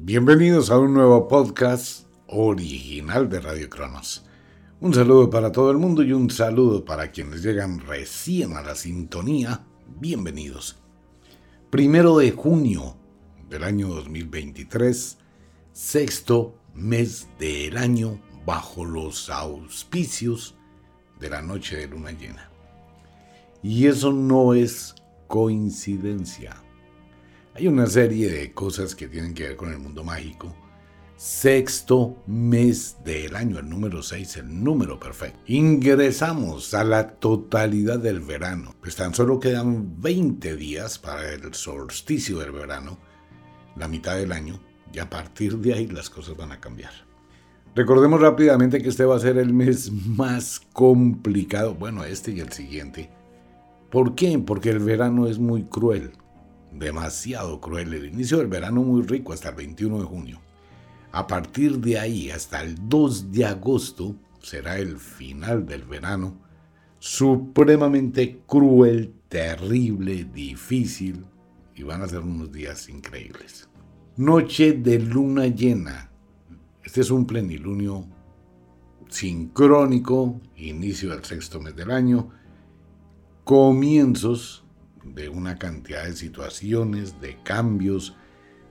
Bienvenidos a un nuevo podcast original de Radio Cronos. Un saludo para todo el mundo y un saludo para quienes llegan recién a la sintonía. Bienvenidos. Primero de junio del año 2023, sexto mes del año bajo los auspicios de la noche de luna llena. Y eso no es coincidencia. Hay una serie de cosas que tienen que ver con el mundo mágico. Sexto mes del año, el número 6, el número perfecto. Ingresamos a la totalidad del verano. Pues tan solo quedan 20 días para el solsticio del verano, la mitad del año, y a partir de ahí las cosas van a cambiar. Recordemos rápidamente que este va a ser el mes más complicado, bueno, este y el siguiente. ¿Por qué? Porque el verano es muy cruel demasiado cruel. El inicio del verano muy rico hasta el 21 de junio. A partir de ahí hasta el 2 de agosto será el final del verano, supremamente cruel, terrible, difícil y van a ser unos días increíbles. Noche de luna llena. Este es un plenilunio sincrónico, inicio del sexto mes del año, comienzos de una cantidad de situaciones, de cambios,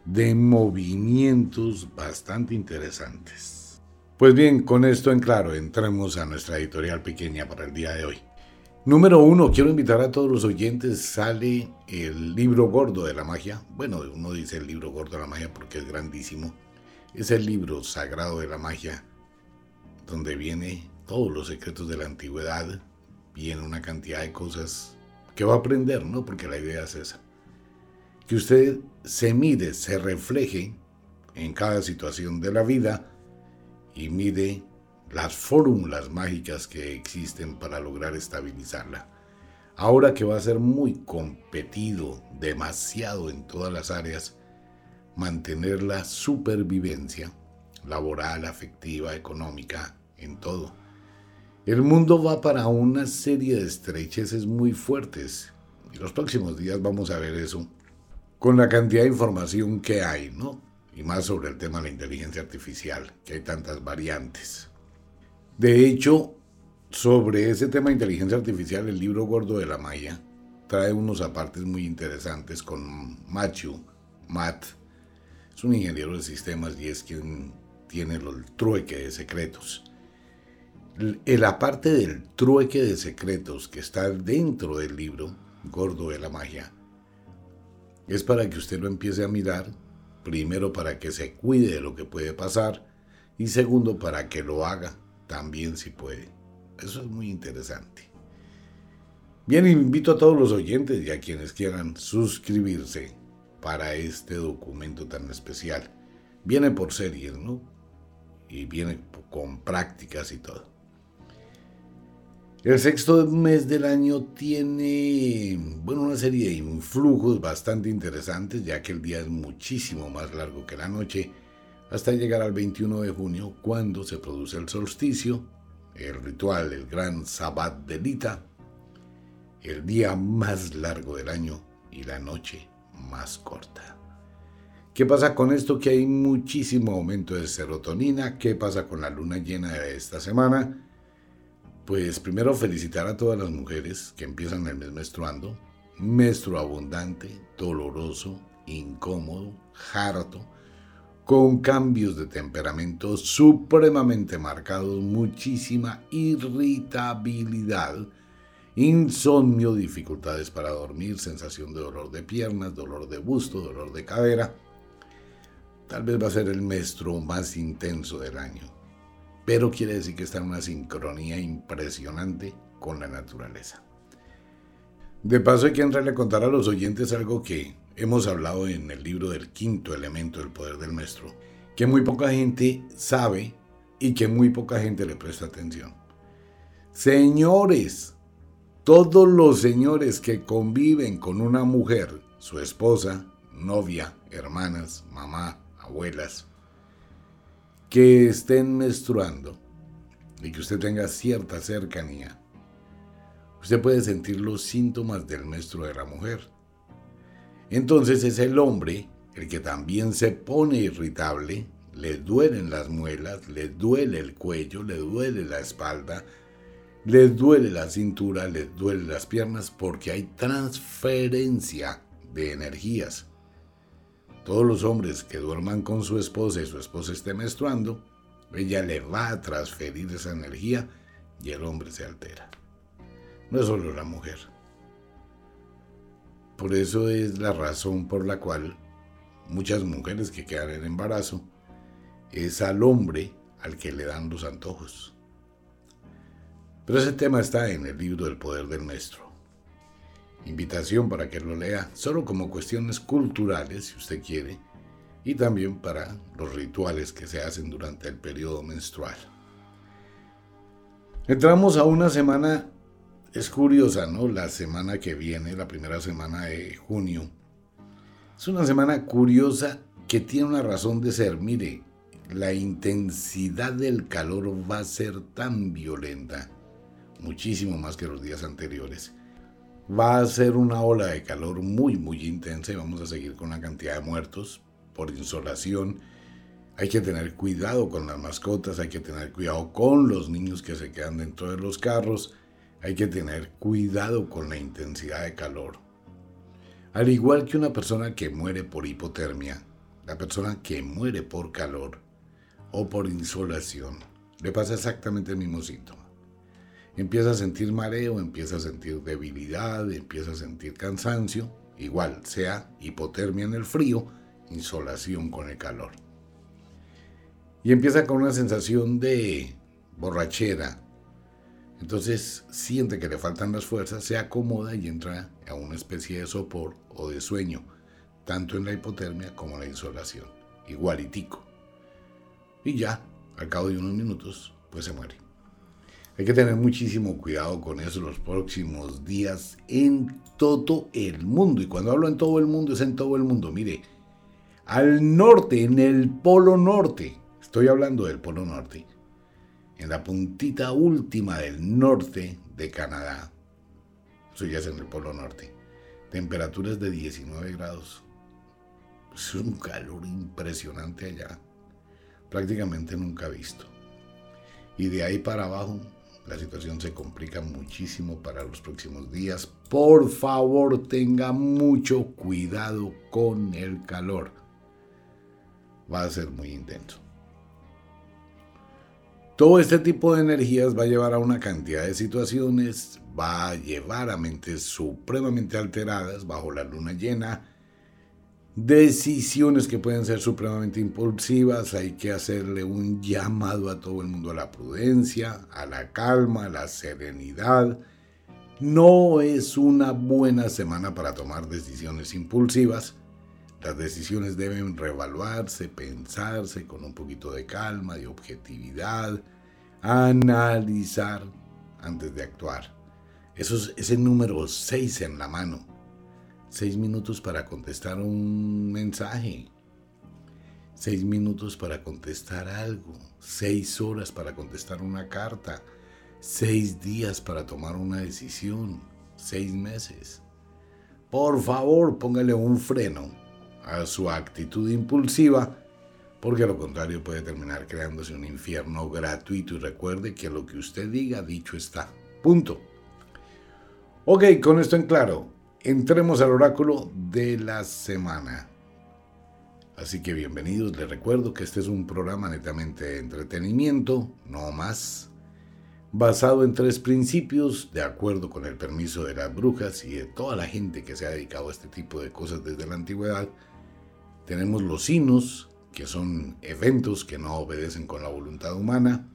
de movimientos bastante interesantes. Pues bien, con esto en claro, entremos a nuestra editorial pequeña para el día de hoy. Número uno, quiero invitar a todos los oyentes, sale el libro gordo de la magia. Bueno, uno dice el libro gordo de la magia porque es grandísimo. Es el libro sagrado de la magia, donde viene todos los secretos de la antigüedad, viene una cantidad de cosas que va a aprender, ¿no? Porque la idea es esa. Que usted se mide, se refleje en cada situación de la vida y mide las fórmulas mágicas que existen para lograr estabilizarla. Ahora que va a ser muy competido, demasiado en todas las áreas, mantener la supervivencia laboral, afectiva, económica, en todo el mundo va para una serie de estrecheces muy fuertes. Y los próximos días vamos a ver eso con la cantidad de información que hay, ¿no? Y más sobre el tema de la inteligencia artificial, que hay tantas variantes. De hecho, sobre ese tema de inteligencia artificial, el libro gordo de la Maya trae unos apartes muy interesantes con Machu, Matt. Es un ingeniero de sistemas y es quien tiene el trueque de secretos la parte del trueque de secretos que está dentro del libro, Gordo de la Magia, es para que usted lo empiece a mirar, primero para que se cuide de lo que puede pasar y segundo para que lo haga también si puede. Eso es muy interesante. Bien, invito a todos los oyentes y a quienes quieran suscribirse para este documento tan especial. Viene por series, ¿no? Y viene con prácticas y todo. El sexto mes del año tiene bueno, una serie de influjos bastante interesantes, ya que el día es muchísimo más largo que la noche, hasta llegar al 21 de junio, cuando se produce el solsticio, el ritual, el gran Sabbat de Lita, el día más largo del año y la noche más corta. ¿Qué pasa con esto? Que hay muchísimo aumento de serotonina. ¿Qué pasa con la luna llena de esta semana? Pues primero felicitar a todas las mujeres que empiezan el mes menstruando. Menstruo abundante, doloroso, incómodo, harto, con cambios de temperamento supremamente marcados, muchísima irritabilidad, insomnio, dificultades para dormir, sensación de dolor de piernas, dolor de busto, dolor de cadera. Tal vez va a ser el menstruo más intenso del año pero quiere decir que está en una sincronía impresionante con la naturaleza. De paso hay que entrarle a contar a los oyentes algo que hemos hablado en el libro del quinto elemento del poder del maestro, que muy poca gente sabe y que muy poca gente le presta atención. Señores, todos los señores que conviven con una mujer, su esposa, novia, hermanas, mamá, abuelas, que estén menstruando y que usted tenga cierta cercanía, usted puede sentir los síntomas del menstruo de la mujer. Entonces es el hombre el que también se pone irritable, le duelen las muelas, le duele el cuello, le duele la espalda, le duele la cintura, le duele las piernas porque hay transferencia de energías. Todos los hombres que duerman con su esposa y su esposa esté menstruando, ella le va a transferir esa energía y el hombre se altera. No es solo la mujer. Por eso es la razón por la cual muchas mujeres que quedan en embarazo es al hombre al que le dan los antojos. Pero ese tema está en el libro del poder del maestro. Invitación para que lo lea, solo como cuestiones culturales, si usted quiere, y también para los rituales que se hacen durante el periodo menstrual. Entramos a una semana, es curiosa, ¿no? La semana que viene, la primera semana de junio. Es una semana curiosa que tiene una razón de ser. Mire, la intensidad del calor va a ser tan violenta, muchísimo más que los días anteriores. Va a ser una ola de calor muy, muy intensa y vamos a seguir con una cantidad de muertos por insolación hay que tener cuidado con las mascotas, hay que tener cuidado con los niños que se quedan dentro de los carros, hay que tener cuidado con la intensidad de calor. Al igual que una persona que muere por hipotermia, la persona que muere por calor o por insolación, le pasa exactamente el mismo síntoma. Empieza a sentir mareo, empieza a sentir debilidad, empieza a sentir cansancio, igual sea hipotermia en el frío, insolación con el calor y empieza con una sensación de borrachera. Entonces siente que le faltan las fuerzas, se acomoda y entra a una especie de sopor o de sueño, tanto en la hipotermia como en la insolación, igualitico. Y ya, al cabo de unos minutos, pues se muere. Hay que tener muchísimo cuidado con eso los próximos días en todo el mundo. Y cuando hablo en todo el mundo es en todo el mundo. Mire, al norte, en el polo norte, Estoy hablando del Polo Norte, en la puntita última del norte de Canadá. Eso ya es en el Polo Norte. Temperaturas de 19 grados. Es un calor impresionante allá. Prácticamente nunca visto. Y de ahí para abajo, la situación se complica muchísimo para los próximos días. Por favor, tenga mucho cuidado con el calor. Va a ser muy intenso. Todo este tipo de energías va a llevar a una cantidad de situaciones, va a llevar a mentes supremamente alteradas bajo la luna llena, decisiones que pueden ser supremamente impulsivas, hay que hacerle un llamado a todo el mundo a la prudencia, a la calma, a la serenidad. No es una buena semana para tomar decisiones impulsivas. Las decisiones deben reevaluarse, pensarse con un poquito de calma, y objetividad, analizar antes de actuar. Eso es ese número 6 en la mano. Seis minutos para contestar un mensaje. Seis minutos para contestar algo. Seis horas para contestar una carta. Seis días para tomar una decisión. Seis meses. Por favor, póngale un freno a su actitud impulsiva, porque lo contrario puede terminar creándose un infierno gratuito y recuerde que lo que usted diga dicho está. Punto. Ok, con esto en claro, entremos al oráculo de la semana. Así que bienvenidos, les recuerdo que este es un programa netamente de entretenimiento, no más, basado en tres principios, de acuerdo con el permiso de las brujas y de toda la gente que se ha dedicado a este tipo de cosas desde la antigüedad, tenemos los sinos, que son eventos que no obedecen con la voluntad humana.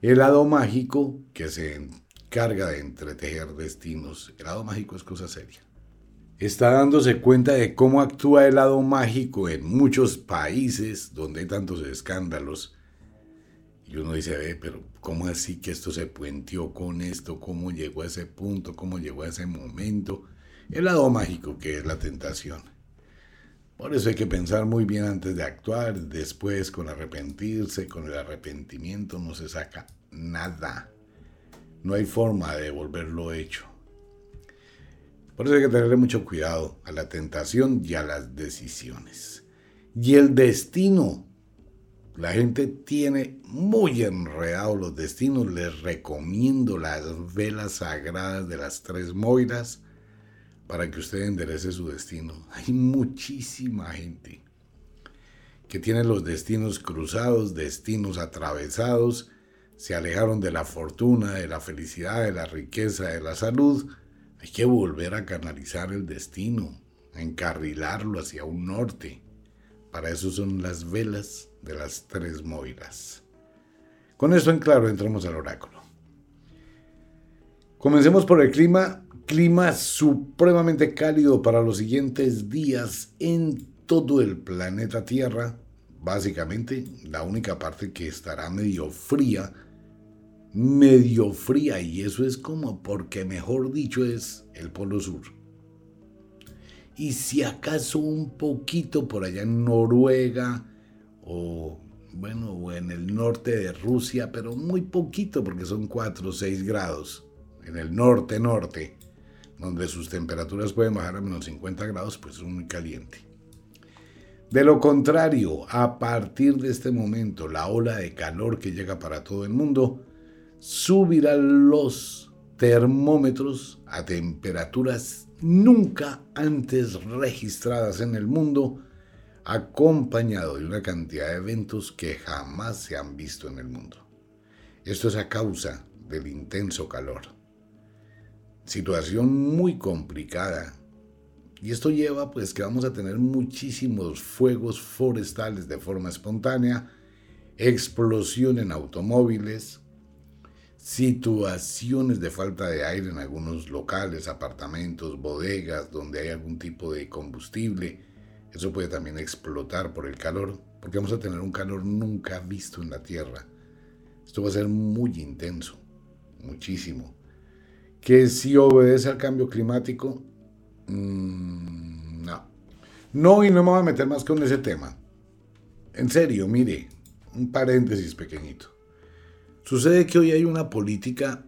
El lado mágico, que se encarga de entretejer destinos. El lado mágico es cosa seria. Está dándose cuenta de cómo actúa el lado mágico en muchos países donde hay tantos escándalos. Y uno dice, ve, pero ¿cómo así que esto se puenteó con esto? ¿Cómo llegó a ese punto? ¿Cómo llegó a ese momento? El lado mágico que es la tentación. Por eso hay que pensar muy bien antes de actuar, después con arrepentirse, con el arrepentimiento no se saca nada. No hay forma de devolverlo hecho. Por eso hay que tenerle mucho cuidado a la tentación y a las decisiones. Y el destino. La gente tiene muy enredado los destinos. Les recomiendo las velas sagradas de las tres moiras para que usted enderece su destino. Hay muchísima gente que tiene los destinos cruzados, destinos atravesados, se alejaron de la fortuna, de la felicidad, de la riqueza, de la salud. Hay que volver a canalizar el destino, a encarrilarlo hacia un norte. Para eso son las velas de las tres moiras. Con esto en claro entramos al oráculo. Comencemos por el clima. Clima supremamente cálido para los siguientes días en todo el planeta Tierra. Básicamente, la única parte que estará medio fría, medio fría, y eso es como porque, mejor dicho, es el Polo Sur. Y si acaso un poquito por allá en Noruega o, bueno, o en el norte de Rusia, pero muy poquito porque son 4 o 6 grados. En el norte-norte, donde sus temperaturas pueden bajar a menos 50 grados, pues es muy caliente. De lo contrario, a partir de este momento, la ola de calor que llega para todo el mundo subirá los termómetros a temperaturas nunca antes registradas en el mundo, acompañado de una cantidad de eventos que jamás se han visto en el mundo. Esto es a causa del intenso calor. Situación muy complicada y esto lleva pues que vamos a tener muchísimos fuegos forestales de forma espontánea, explosión en automóviles, situaciones de falta de aire en algunos locales, apartamentos, bodegas donde hay algún tipo de combustible. Eso puede también explotar por el calor, porque vamos a tener un calor nunca visto en la Tierra. Esto va a ser muy intenso, muchísimo. Que si obedece al cambio climático, Mm, no. No, y no me voy a meter más con ese tema. En serio, mire, un paréntesis pequeñito. Sucede que hoy hay una política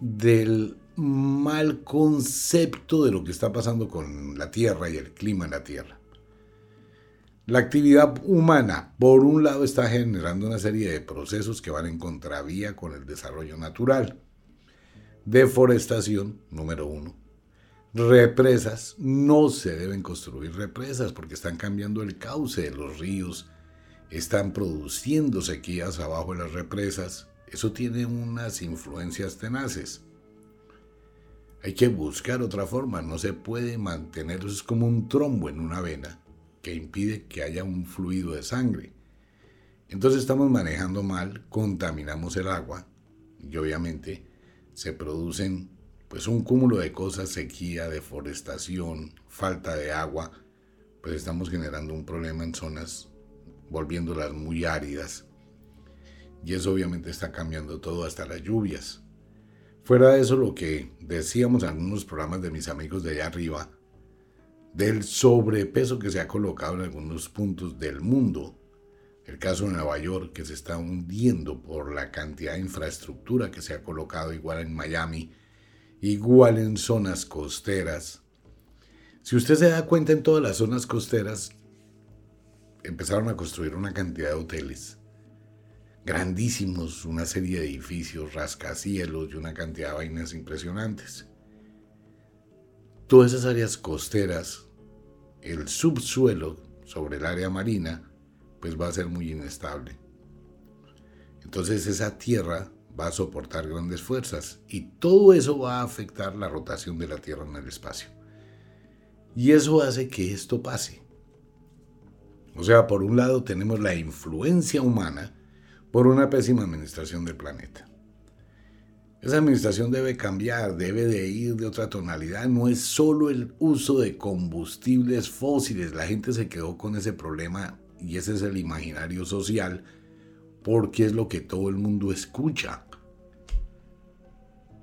del mal concepto de lo que está pasando con la Tierra y el clima en la Tierra. La actividad humana, por un lado, está generando una serie de procesos que van en contravía con el desarrollo natural. Deforestación, número uno represas, no se deben construir represas porque están cambiando el cauce de los ríos, están produciendo sequías abajo de las represas. Eso tiene unas influencias tenaces. Hay que buscar otra forma, no se puede mantener, eso es como un trombo en una vena que impide que haya un fluido de sangre. Entonces estamos manejando mal, contaminamos el agua y obviamente se producen pues un cúmulo de cosas, sequía, deforestación, falta de agua, pues estamos generando un problema en zonas, volviéndolas muy áridas. Y eso obviamente está cambiando todo, hasta las lluvias. Fuera de eso, lo que decíamos en algunos programas de mis amigos de allá arriba, del sobrepeso que se ha colocado en algunos puntos del mundo, el caso de Nueva York, que se está hundiendo por la cantidad de infraestructura que se ha colocado, igual en Miami, igual en zonas costeras. Si usted se da cuenta, en todas las zonas costeras empezaron a construir una cantidad de hoteles grandísimos, una serie de edificios, rascacielos y una cantidad de vainas impresionantes. Todas esas áreas costeras, el subsuelo sobre el área marina, pues va a ser muy inestable. Entonces esa tierra va a soportar grandes fuerzas y todo eso va a afectar la rotación de la Tierra en el espacio. Y eso hace que esto pase. O sea, por un lado tenemos la influencia humana por una pésima administración del planeta. Esa administración debe cambiar, debe de ir de otra tonalidad. No es solo el uso de combustibles fósiles. La gente se quedó con ese problema y ese es el imaginario social porque es lo que todo el mundo escucha.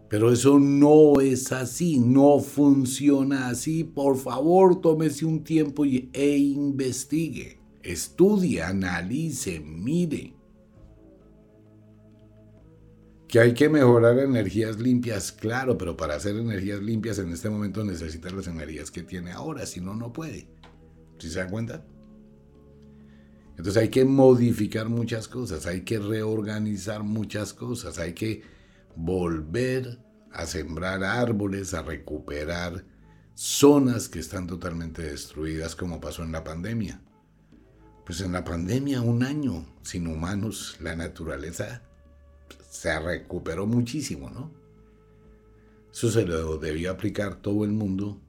Pero eso no es así, no funciona así. Por favor, tómese un tiempo e investigue. Estudie, analice, mire. Que hay que mejorar energías limpias, claro, pero para hacer energías limpias en este momento necesita las energías que tiene ahora, si no, no puede. ¿Sí se dan cuenta? Entonces hay que modificar muchas cosas, hay que reorganizar muchas cosas, hay que volver a sembrar árboles, a recuperar zonas que están totalmente destruidas como pasó en la pandemia. Pues en la pandemia, un año sin humanos, la naturaleza se recuperó muchísimo, ¿no? Eso se lo debía aplicar todo el mundo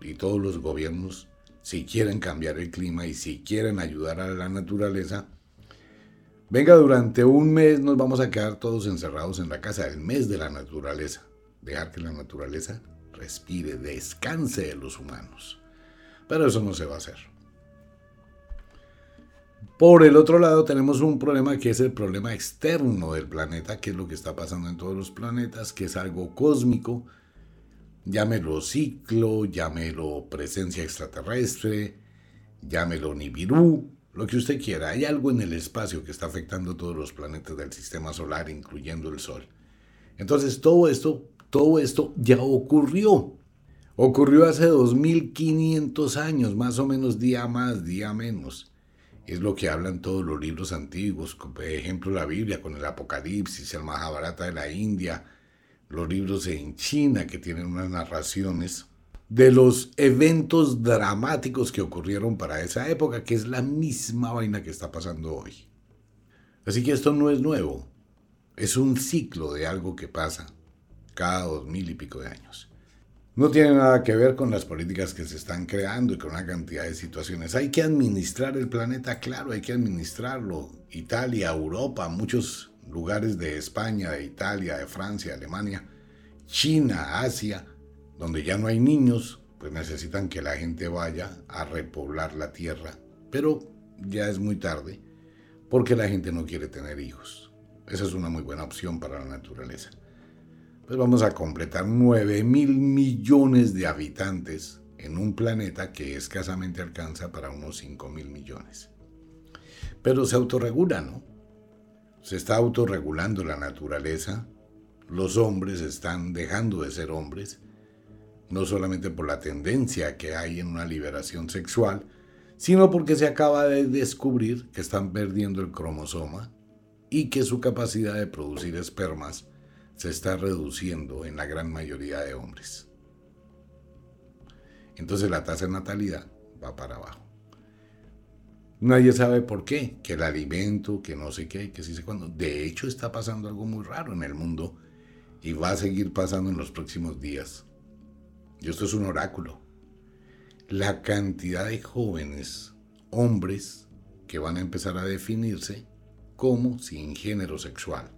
y todos los gobiernos si quieren cambiar el clima y si quieren ayudar a la naturaleza, venga, durante un mes nos vamos a quedar todos encerrados en la casa, el mes de la naturaleza. Dejar que la naturaleza respire, descanse de los humanos. Pero eso no se va a hacer. Por el otro lado tenemos un problema que es el problema externo del planeta, que es lo que está pasando en todos los planetas, que es algo cósmico, Llámelo ciclo, llámelo presencia extraterrestre, llámelo Nibiru, lo que usted quiera. Hay algo en el espacio que está afectando todos los planetas del sistema solar, incluyendo el Sol. Entonces todo esto, todo esto ya ocurrió. Ocurrió hace 2500 años, más o menos día más, día menos. Es lo que hablan todos los libros antiguos, por ejemplo la Biblia con el Apocalipsis, el Mahabharata de la India, los libros en China que tienen unas narraciones de los eventos dramáticos que ocurrieron para esa época, que es la misma vaina que está pasando hoy. Así que esto no es nuevo, es un ciclo de algo que pasa cada dos mil y pico de años. No tiene nada que ver con las políticas que se están creando y con una cantidad de situaciones. Hay que administrar el planeta, claro, hay que administrarlo. Italia, Europa, muchos lugares de España, de Italia, de Francia, Alemania, China, Asia, donde ya no hay niños, pues necesitan que la gente vaya a repoblar la tierra. Pero ya es muy tarde, porque la gente no quiere tener hijos. Esa es una muy buena opción para la naturaleza. Pues vamos a completar 9 mil millones de habitantes en un planeta que escasamente alcanza para unos 5 mil millones. Pero se autorregula, ¿no? Se está autorregulando la naturaleza, los hombres están dejando de ser hombres, no solamente por la tendencia que hay en una liberación sexual, sino porque se acaba de descubrir que están perdiendo el cromosoma y que su capacidad de producir espermas se está reduciendo en la gran mayoría de hombres. Entonces la tasa de natalidad va para abajo. Nadie sabe por qué, que el alimento, que no sé qué, que sí sé cuándo. De hecho, está pasando algo muy raro en el mundo y va a seguir pasando en los próximos días. Y esto es un oráculo. La cantidad de jóvenes, hombres, que van a empezar a definirse como sin género sexual.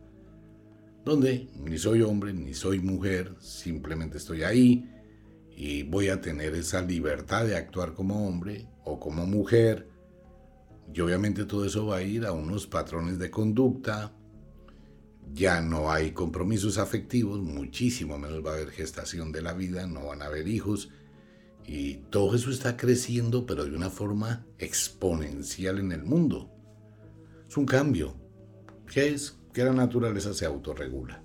Donde ni soy hombre, ni soy mujer, simplemente estoy ahí y voy a tener esa libertad de actuar como hombre o como mujer y obviamente todo eso va a ir a unos patrones de conducta. Ya no hay compromisos afectivos, muchísimo menos va a haber gestación de la vida, no van a haber hijos. Y todo eso está creciendo, pero de una forma exponencial en el mundo. Es un cambio. ¿Qué es? Que la naturaleza se autorregula.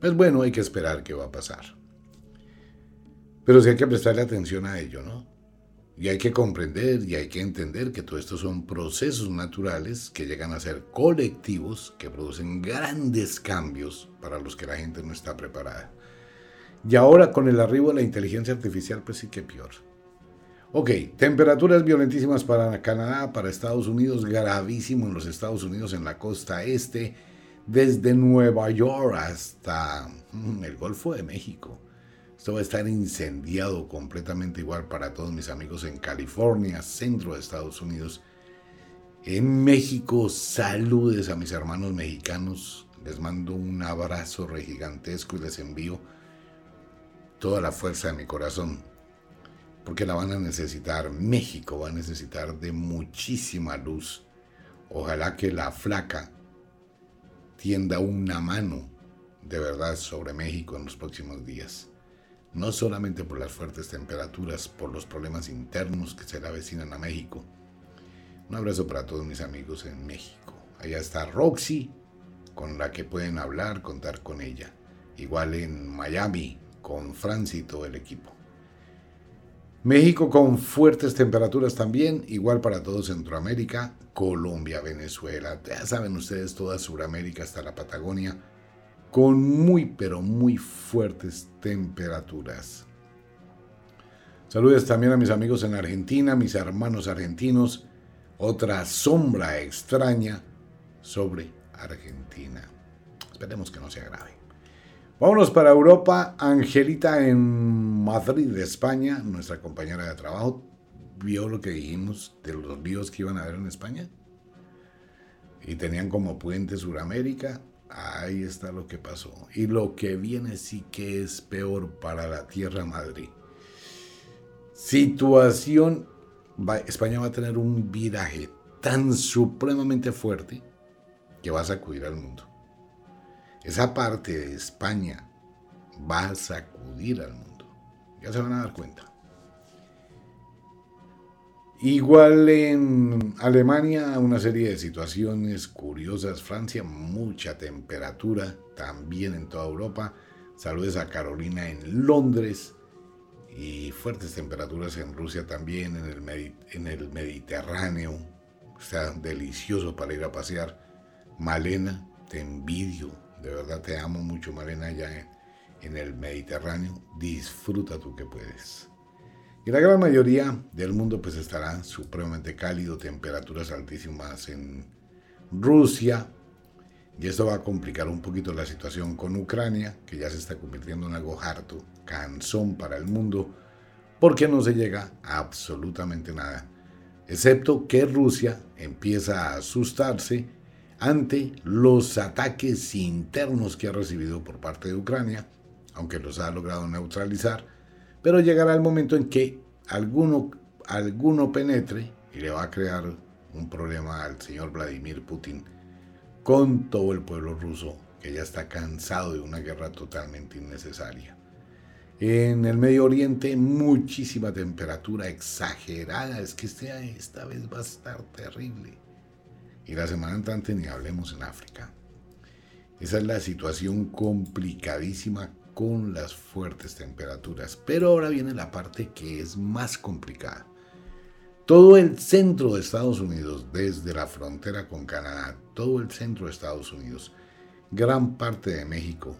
Pues bueno, hay que esperar qué va a pasar. Pero sí hay que prestarle atención a ello, ¿no? Y hay que comprender y hay que entender que todo esto son procesos naturales que llegan a ser colectivos, que producen grandes cambios para los que la gente no está preparada. Y ahora con el arribo de la inteligencia artificial, pues sí que peor. Ok, temperaturas violentísimas para Canadá, para Estados Unidos, gravísimo en los Estados Unidos, en la costa este, desde Nueva York hasta mm, el Golfo de México. Esto va a estar incendiado completamente igual para todos mis amigos en California, centro de Estados Unidos. En México, saludes a mis hermanos mexicanos. Les mando un abrazo re gigantesco y les envío toda la fuerza de mi corazón. Porque la van a necesitar. México va a necesitar de muchísima luz. Ojalá que la flaca tienda una mano de verdad sobre México en los próximos días no solamente por las fuertes temperaturas, por los problemas internos que se le avecinan a México. Un abrazo para todos mis amigos en México. Allá está Roxy con la que pueden hablar, contar con ella. Igual en Miami, con todo el equipo. México con fuertes temperaturas también, igual para todo Centroamérica, Colombia, Venezuela, ya saben ustedes toda Sudamérica hasta la Patagonia, con muy pero muy fuertes temperaturas. Saludos también a mis amigos en Argentina, mis hermanos argentinos, otra sombra extraña sobre Argentina. Esperemos que no sea grave. Vámonos para Europa. Angelita en Madrid, España, nuestra compañera de trabajo, vio lo que dijimos de los ríos que iban a haber en España. Y tenían como puente Suramérica. Ahí está lo que pasó. Y lo que viene sí que es peor para la tierra Madrid. Situación. España va a tener un viraje tan supremamente fuerte que va a sacudir al mundo. Esa parte de España va a sacudir al mundo. Ya se van a dar cuenta. Igual en Alemania, una serie de situaciones curiosas. Francia, mucha temperatura, también en toda Europa. Saludos a Carolina en Londres. Y fuertes temperaturas en Rusia también, en el, en el Mediterráneo. Está delicioso para ir a pasear. Malena, te envidio. De verdad te amo mucho, Malena, allá en el Mediterráneo. Disfruta tú que puedes. Y la gran mayoría del mundo pues estará supremamente cálido, temperaturas altísimas en Rusia. Y esto va a complicar un poquito la situación con Ucrania, que ya se está convirtiendo en algo harto, cansón para el mundo, porque no se llega a absolutamente nada. Excepto que Rusia empieza a asustarse ante los ataques internos que ha recibido por parte de Ucrania, aunque los ha logrado neutralizar pero llegará el momento en que alguno, alguno penetre y le va a crear un problema al señor Vladimir Putin con todo el pueblo ruso que ya está cansado de una guerra totalmente innecesaria. En el Medio Oriente muchísima temperatura exagerada, es que esta vez va a estar terrible. Y la semana entrante ni hablemos en África. Esa es la situación complicadísima con las fuertes temperaturas. Pero ahora viene la parte que es más complicada. Todo el centro de Estados Unidos, desde la frontera con Canadá, todo el centro de Estados Unidos, gran parte de México,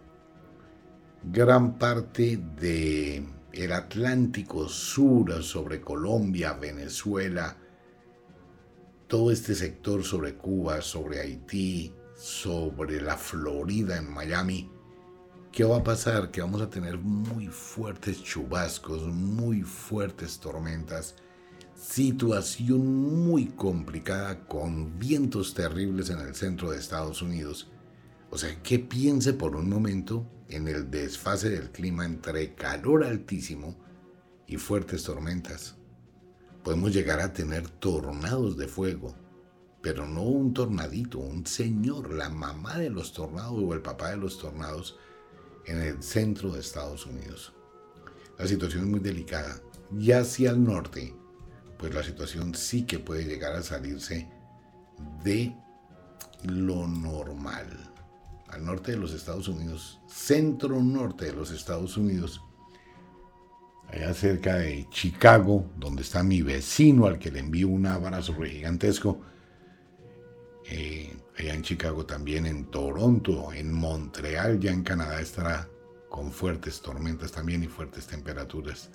gran parte de el Atlántico Sur sobre Colombia, Venezuela, todo este sector sobre Cuba, sobre Haití, sobre la Florida en Miami, ¿Qué va a pasar? Que vamos a tener muy fuertes chubascos, muy fuertes tormentas, situación muy complicada con vientos terribles en el centro de Estados Unidos. O sea, que piense por un momento en el desfase del clima entre calor altísimo y fuertes tormentas. Podemos llegar a tener tornados de fuego, pero no un tornadito, un señor, la mamá de los tornados o el papá de los tornados en el centro de Estados Unidos. La situación es muy delicada. Y hacia el norte, pues la situación sí que puede llegar a salirse de lo normal. Al norte de los Estados Unidos, centro norte de los Estados Unidos, allá cerca de Chicago, donde está mi vecino al que le envío un abrazo gigantesco, eh, allá en Chicago también, en Toronto, en Montreal, ya en Canadá estará con fuertes tormentas también y fuertes temperaturas.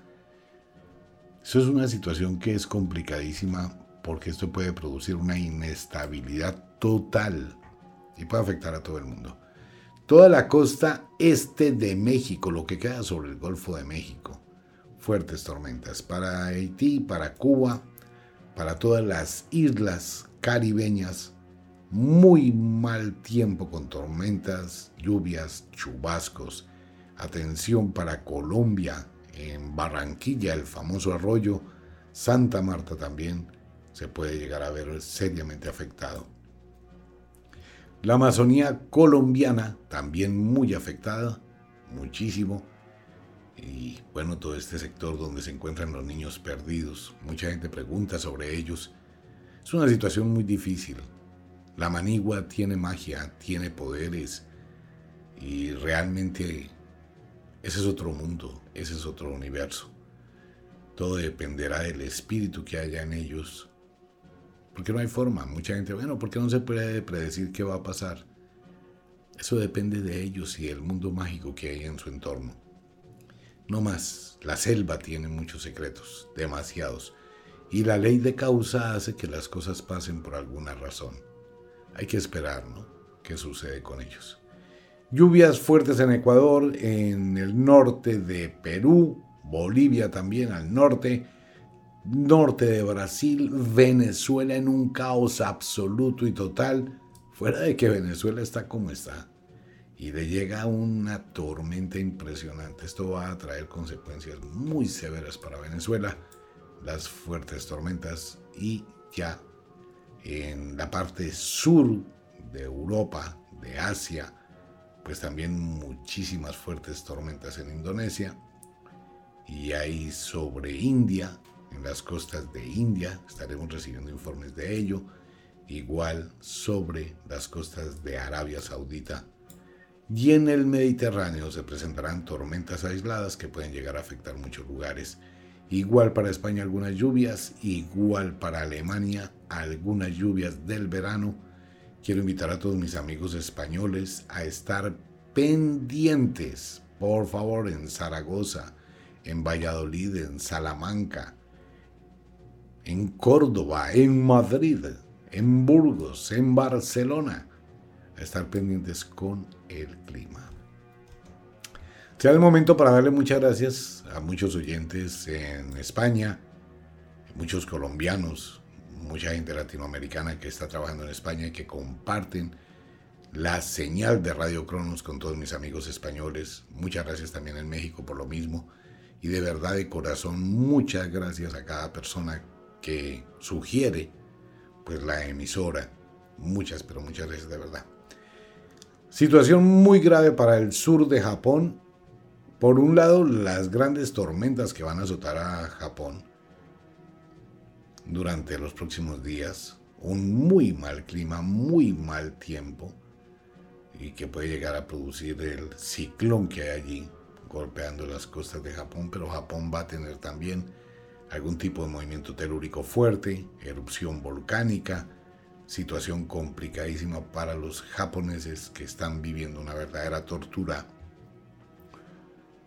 Eso es una situación que es complicadísima porque esto puede producir una inestabilidad total y puede afectar a todo el mundo. Toda la costa este de México, lo que queda sobre el Golfo de México, fuertes tormentas para Haití, para Cuba, para todas las islas caribeñas, muy mal tiempo con tormentas, lluvias, chubascos. Atención para Colombia, en Barranquilla, el famoso arroyo, Santa Marta también se puede llegar a ver seriamente afectado. La Amazonía colombiana también muy afectada, muchísimo. Y bueno, todo este sector donde se encuentran los niños perdidos, mucha gente pregunta sobre ellos. Es una situación muy difícil La manigua tiene magia, tiene poderes y realmente ese es otro mundo, ese es otro universo. Todo dependerá del espíritu que haya en ellos. Porque no hay forma. Mucha gente, bueno, ¿por qué no se puede predecir qué va a pasar? Eso depende de ellos y del mundo mágico que hay en su entorno. No más, la selva tiene muchos secretos, demasiados. Y la ley de causa hace que las cosas pasen por alguna razón. Hay que esperar, ¿no? ¿Qué sucede con ellos? Lluvias fuertes en Ecuador, en el norte de Perú, Bolivia también al norte, norte de Brasil, Venezuela en un caos absoluto y total, fuera de que Venezuela está como está. Y le llega una tormenta impresionante. Esto va a traer consecuencias muy severas para Venezuela, las fuertes tormentas y ya en la parte sur de Europa, de Asia, pues también muchísimas fuertes tormentas en Indonesia y ahí sobre India, en las costas de India, estaremos recibiendo informes de ello, igual sobre las costas de Arabia Saudita. Y en el Mediterráneo se presentarán tormentas aisladas que pueden llegar a afectar muchos lugares. Igual para España algunas lluvias, igual para Alemania algunas lluvias del verano. Quiero invitar a todos mis amigos españoles a estar pendientes, por favor, en Zaragoza, en Valladolid, en Salamanca, en Córdoba, en Madrid, en Burgos, en Barcelona, estar pendientes con el clima. Sea el momento para darle muchas gracias a muchos oyentes en España, muchos colombianos, mucha gente latinoamericana que está trabajando en España y que comparten la señal de Radio Cronos con todos mis amigos españoles. Muchas gracias también en México por lo mismo y de verdad de corazón muchas gracias a cada persona que sugiere pues la emisora. Muchas, pero muchas gracias de verdad. Situación muy grave para el sur de Japón. Por un lado, las grandes tormentas que van a azotar a Japón durante los próximos días. Un muy mal clima, muy mal tiempo y que puede llegar a producir el ciclón que hay allí golpeando las costas de Japón, pero Japón va a tener también algún tipo de movimiento telúrico fuerte, erupción volcánica, situación complicadísima para los japoneses que están viviendo una verdadera tortura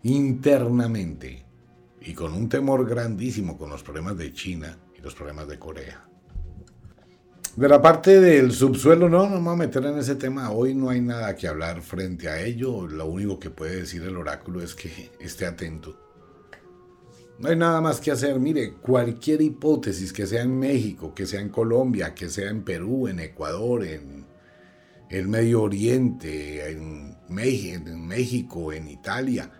internamente y con un temor grandísimo con los problemas de China y los problemas de Corea. De la parte del subsuelo, no, no me voy a meter en ese tema. Hoy no hay nada que hablar frente a ello. Lo único que puede decir el oráculo es que esté atento. No hay nada más que hacer. Mire, cualquier hipótesis que sea en México, que sea en Colombia, que sea en Perú, en Ecuador, en el Medio Oriente, en, México, en Italia,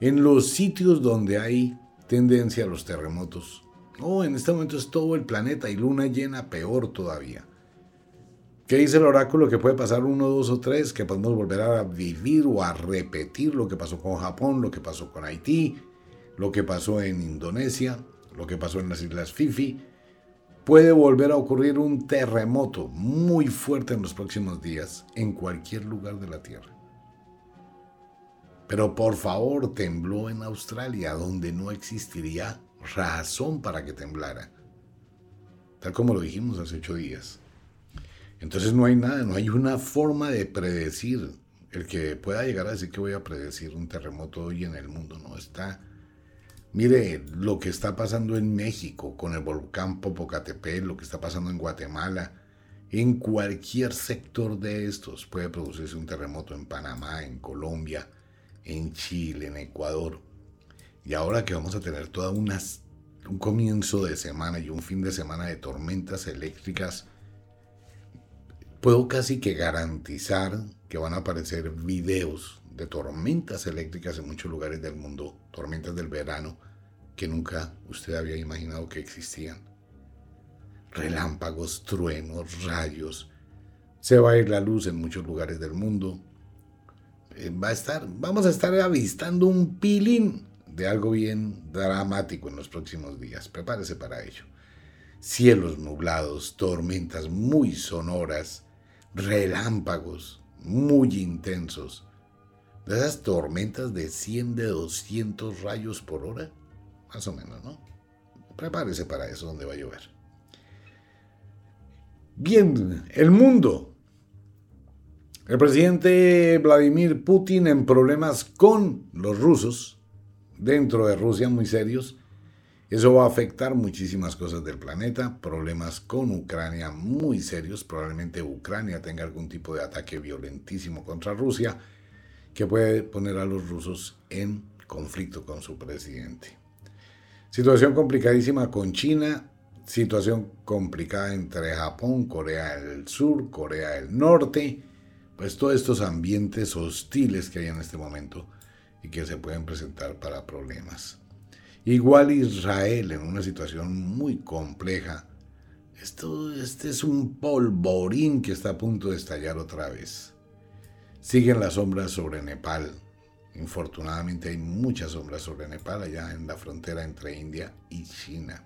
en los sitios donde hay tendencia a los terremotos, no, en este momento es todo el planeta y luna llena peor todavía. ¿Qué dice el oráculo? Que puede pasar uno, dos o tres, que podemos volver a vivir o a repetir lo que pasó con Japón, lo que pasó con Haití, lo que pasó en Indonesia, lo que pasó en las Islas Fifi. Puede volver a ocurrir un terremoto muy fuerte en los próximos días en cualquier lugar de la Tierra. Pero por favor, tembló en Australia, donde no existiría razón para que temblara. Tal como lo dijimos hace ocho días. Entonces no hay nada, no hay una forma de predecir. El que pueda llegar a decir que voy a predecir un terremoto hoy en el mundo no está. Mire lo que está pasando en México con el volcán Popocatépetl, lo que está pasando en Guatemala, en cualquier sector de estos puede producirse un terremoto en Panamá, en Colombia, en Chile, en Ecuador. Y ahora que vamos a tener toda un comienzo de semana y un fin de semana de tormentas eléctricas, puedo casi que garantizar que van a aparecer videos de tormentas eléctricas en muchos lugares del mundo, tormentas del verano que nunca usted había imaginado que existían. Relámpagos, truenos, rayos. Se va a ir la luz en muchos lugares del mundo. Eh, va a estar, vamos a estar avistando un pilín de algo bien dramático en los próximos días. Prepárese para ello. Cielos nublados, tormentas muy sonoras, relámpagos muy intensos, de esas tormentas de 100, de 200 rayos por hora, más o menos, ¿no? Prepárese para eso donde va a llover. Bien, el mundo. El presidente Vladimir Putin en problemas con los rusos, dentro de Rusia muy serios, eso va a afectar muchísimas cosas del planeta, problemas con Ucrania muy serios, probablemente Ucrania tenga algún tipo de ataque violentísimo contra Rusia que puede poner a los rusos en conflicto con su presidente. Situación complicadísima con China, situación complicada entre Japón, Corea del Sur, Corea del Norte, pues todos estos ambientes hostiles que hay en este momento y que se pueden presentar para problemas. Igual Israel en una situación muy compleja. Esto, este es un polvorín que está a punto de estallar otra vez. Siguen las sombras sobre Nepal. Infortunadamente hay muchas sombras sobre Nepal allá en la frontera entre India y China.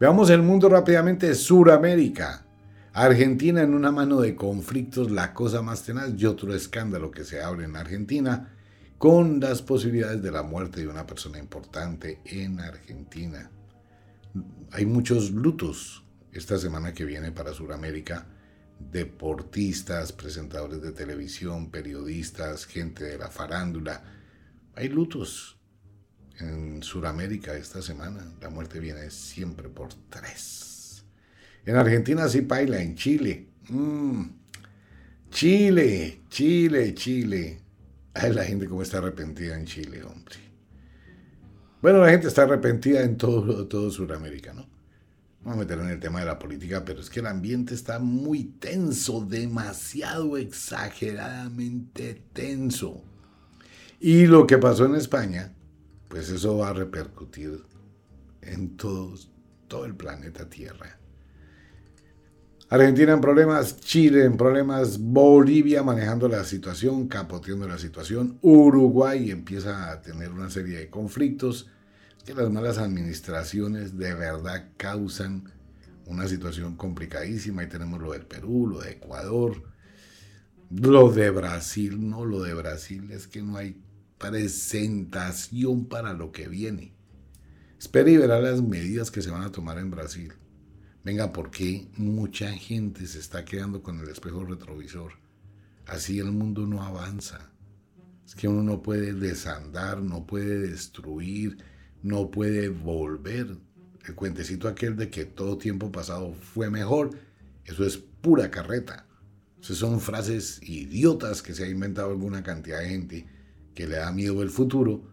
Veamos el mundo rápidamente. Suramérica. Argentina en una mano de conflictos, la cosa más tenaz y otro escándalo que se abre en Argentina con las posibilidades de la muerte de una persona importante en Argentina. Hay muchos lutos esta semana que viene para Sudamérica, deportistas, presentadores de televisión, periodistas, gente de la farándula. Hay lutos en Sudamérica esta semana. La muerte viene siempre por tres. En Argentina sí paila, en Chile. Mm. Chile, Chile, Chile. Ay, la gente como está arrepentida en Chile, hombre. Bueno, la gente está arrepentida en todo, todo Sudamérica, ¿no? Vamos a meter en el tema de la política, pero es que el ambiente está muy tenso, demasiado exageradamente tenso. Y lo que pasó en España, pues eso va a repercutir en todo el planeta Tierra. Argentina en problemas, Chile en problemas, Bolivia manejando la situación, capoteando la situación, Uruguay empieza a tener una serie de conflictos, que las malas administraciones de verdad causan una situación complicadísima, y tenemos lo del Perú, lo de Ecuador, lo de Brasil, no, lo de Brasil es que no hay presentación para lo que viene. Espera y verá las medidas que se van a tomar en Brasil. Venga, ¿por qué mucha gente se está quedando con el espejo retrovisor? Así el mundo no avanza. Es que uno no puede desandar, no puede destruir, no puede volver. El cuentecito aquel de que todo tiempo pasado fue mejor, eso es pura carreta. Esas son frases idiotas que se ha inventado alguna cantidad de gente que le da miedo el futuro,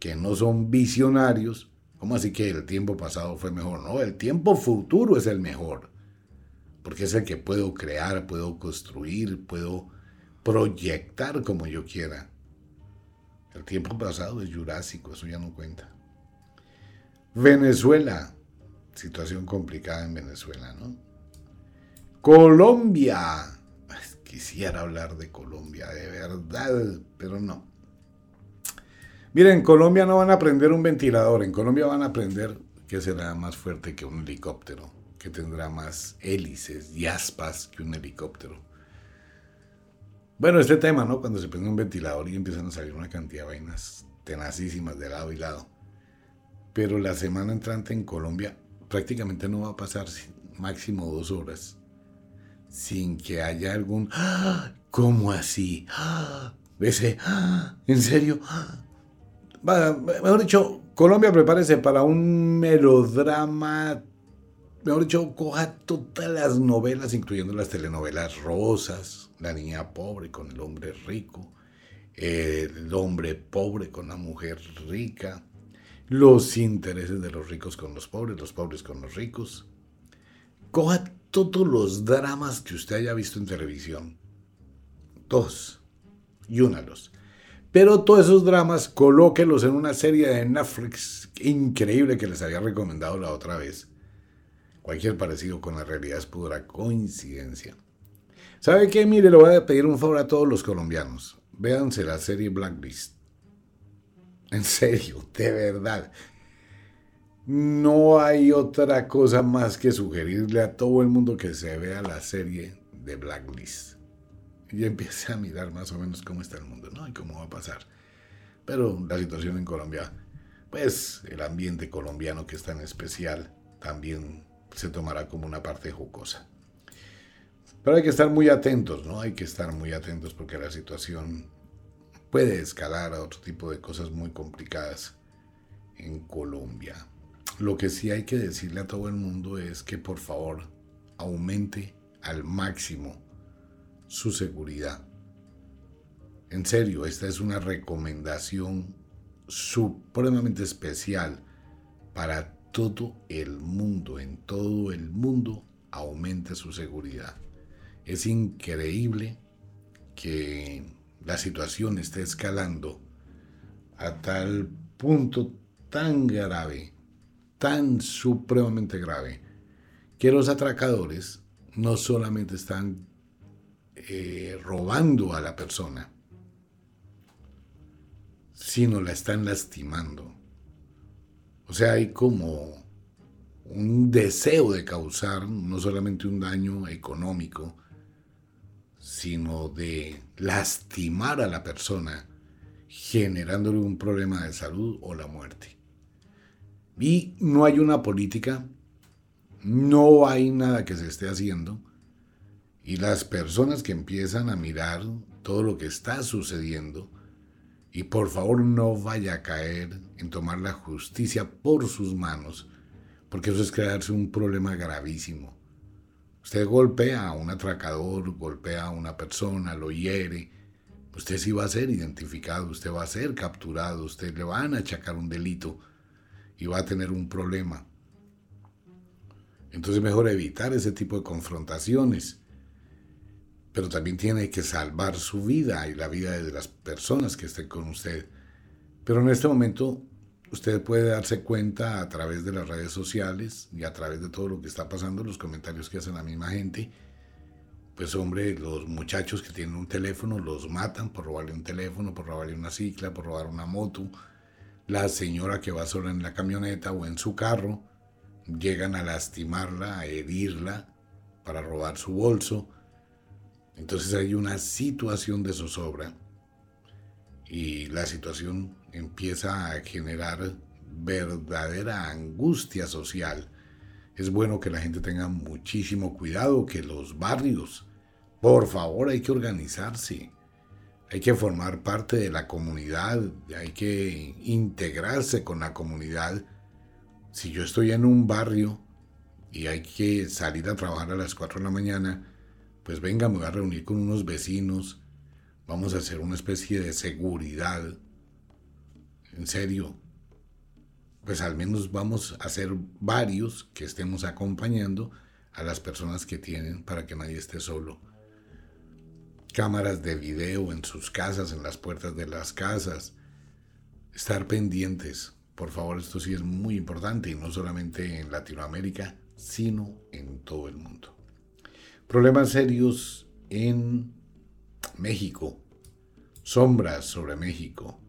que no son visionarios ¿Cómo así que el tiempo pasado fue mejor? No, el tiempo futuro es el mejor. Porque es el que puedo crear, puedo construir, puedo proyectar como yo quiera. El tiempo pasado es jurásico, eso ya no cuenta. Venezuela, situación complicada en Venezuela, ¿no? Colombia, quisiera hablar de Colombia, de verdad, pero no. Miren, en Colombia no van a prender un ventilador, en Colombia van a aprender que será más fuerte que un helicóptero, que tendrá más hélices y aspas que un helicóptero. Bueno, este tema, ¿no? Cuando se prende un ventilador y empiezan a salir una cantidad de vainas tenacísimas de lado y lado. Pero la semana entrante en Colombia prácticamente no va a pasar máximo dos horas sin que haya algún... ¡Ah! ¿Cómo así? ¡Ah! Ese... ¡Ah! ¿En serio? mejor dicho, Colombia prepárese para un melodrama, mejor dicho, coja todas las novelas, incluyendo las telenovelas rosas, la niña pobre con el hombre rico, el hombre pobre con la mujer rica, los intereses de los ricos con los pobres, los pobres con los ricos. Coja todos los dramas que usted haya visto en televisión, todos, y únalos pero todos esos dramas, colóquelos en una serie de Netflix increíble que les había recomendado la otra vez. Cualquier parecido con la realidad es pura coincidencia. ¿Sabe qué? Mire, le voy a pedir un favor a todos los colombianos. Véanse la serie Blacklist. En serio, de verdad. No hay otra cosa más que sugerirle a todo el mundo que se vea la serie de blacklist. Y empecé a mirar más o menos cómo está el mundo, ¿no? Y cómo va a pasar. Pero la situación en Colombia, pues el ambiente colombiano que es tan especial, también se tomará como una parte jocosa. Pero hay que estar muy atentos, ¿no? Hay que estar muy atentos porque la situación puede escalar a otro tipo de cosas muy complicadas en Colombia. Lo que sí hay que decirle a todo el mundo es que por favor aumente al máximo su seguridad. En serio, esta es una recomendación supremamente especial para todo el mundo. En todo el mundo aumente su seguridad. Es increíble que la situación esté escalando a tal punto tan grave, tan supremamente grave, que los atracadores no solamente están eh, robando a la persona, sino la están lastimando. O sea, hay como un deseo de causar no solamente un daño económico, sino de lastimar a la persona, generándole un problema de salud o la muerte. Y no hay una política, no hay nada que se esté haciendo, y las personas que empiezan a mirar todo lo que está sucediendo, y por favor no vaya a caer en tomar la justicia por sus manos, porque eso es crearse un problema gravísimo. Usted golpea a un atracador, golpea a una persona, lo hiere. Usted sí va a ser identificado, usted va a ser capturado, usted le van a achacar un delito y va a tener un problema. Entonces mejor evitar ese tipo de confrontaciones. Pero también tiene que salvar su vida y la vida de las personas que estén con usted. Pero en este momento Usted puede darse cuenta a través de las redes sociales y a través de todo lo que está pasando, los comentarios que hacen la misma gente. Pues hombre, los muchachos que tienen un teléfono los matan por robarle un teléfono, por robarle una cicla, por robar una moto. La señora que va sola en la camioneta o en su carro, llegan a lastimarla, a herirla para robar su bolso. Entonces hay una situación de zozobra y la situación empieza a generar verdadera angustia social. Es bueno que la gente tenga muchísimo cuidado, que los barrios, por favor, hay que organizarse, hay que formar parte de la comunidad, hay que integrarse con la comunidad. Si yo estoy en un barrio y hay que salir a trabajar a las 4 de la mañana, pues venga, me voy a reunir con unos vecinos, vamos a hacer una especie de seguridad en serio, pues al menos vamos a ser varios que estemos acompañando a las personas que tienen para que nadie esté solo. Cámaras de video en sus casas, en las puertas de las casas. Estar pendientes. Por favor, esto sí es muy importante y no solamente en Latinoamérica, sino en todo el mundo. Problemas serios en México. Sombras sobre México.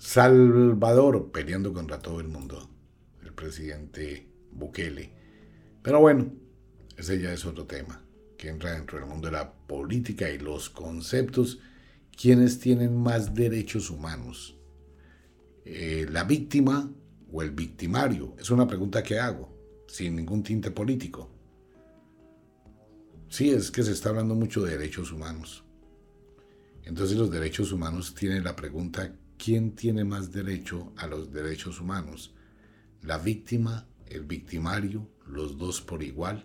Salvador peleando contra todo el mundo, el presidente Bukele. Pero bueno, ese ya es otro tema que entra dentro del mundo de la política y los conceptos. ¿Quiénes tienen más derechos humanos? Eh, ¿La víctima o el victimario? Es una pregunta que hago, sin ningún tinte político. Sí, es que se está hablando mucho de derechos humanos. Entonces los derechos humanos tienen la pregunta ¿quién tiene más derecho a los derechos humanos? ¿La víctima, el victimario, los dos por igual?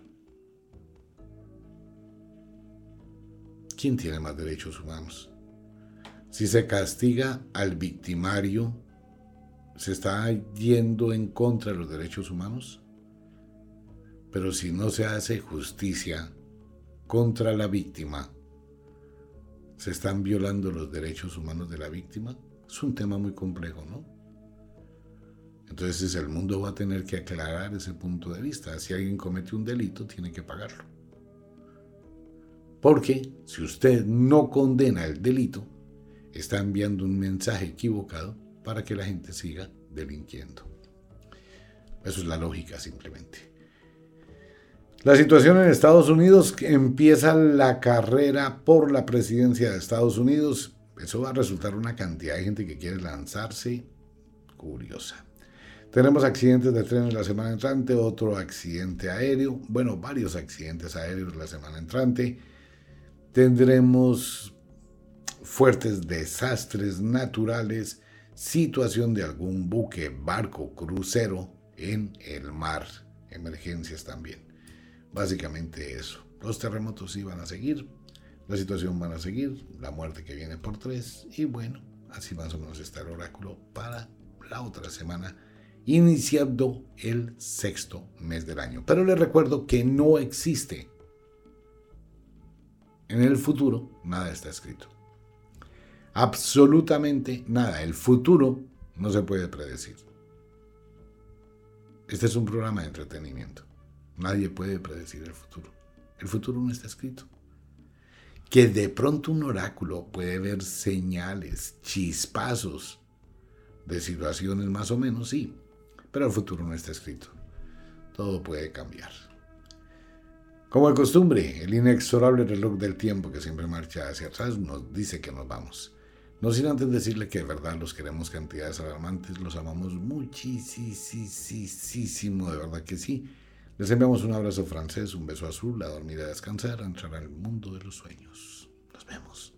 ¿Quién tiene más derechos humanos? Si se castiga al victimario, ¿se está yendo en contra de los derechos humanos? Pero si no se hace justicia contra la víctima, ¿se están violando los derechos humanos de la víctima? Es un tema muy complejo, ¿no? Entonces el mundo va a tener que aclarar ese punto de vista. Si alguien comete un delito, tiene que pagarlo. Porque si usted no condena el delito, está enviando un mensaje equivocado para que la gente siga delinquiendo. Eso es la lógica simplemente. La situación en Estados Unidos empieza la carrera por la presidencia de Estados Unidos. Eso va a resultar una cantidad de gente que quiere lanzarse curiosa. Tenemos accidentes de trenes la semana entrante, otro accidente aéreo, bueno, varios accidentes aéreos la semana entrante. Tendremos fuertes desastres naturales, situación de algún buque, barco, crucero en el mar, emergencias también. Básicamente eso. Los terremotos van a seguir, la situación van a seguir, la muerte que viene por tres, y bueno, así más o menos está el oráculo para la otra semana, iniciando el sexto mes del año. Pero les recuerdo que no existe en el futuro, nada está escrito. Absolutamente nada. El futuro no se puede predecir. Este es un programa de entretenimiento. Nadie puede predecir el futuro. El futuro no está escrito. Que de pronto un oráculo puede ver señales, chispazos de situaciones más o menos, sí, pero el futuro no está escrito. Todo puede cambiar. Como de costumbre, el inexorable reloj del tiempo que siempre marcha hacia atrás nos dice que nos vamos. No sin antes decirle que de verdad los queremos cantidades alarmantes, los amamos muchísimo, de verdad que sí. Les enviamos un abrazo francés, un beso azul, a dormir a descansar, a entrar al mundo de los sueños. Nos vemos.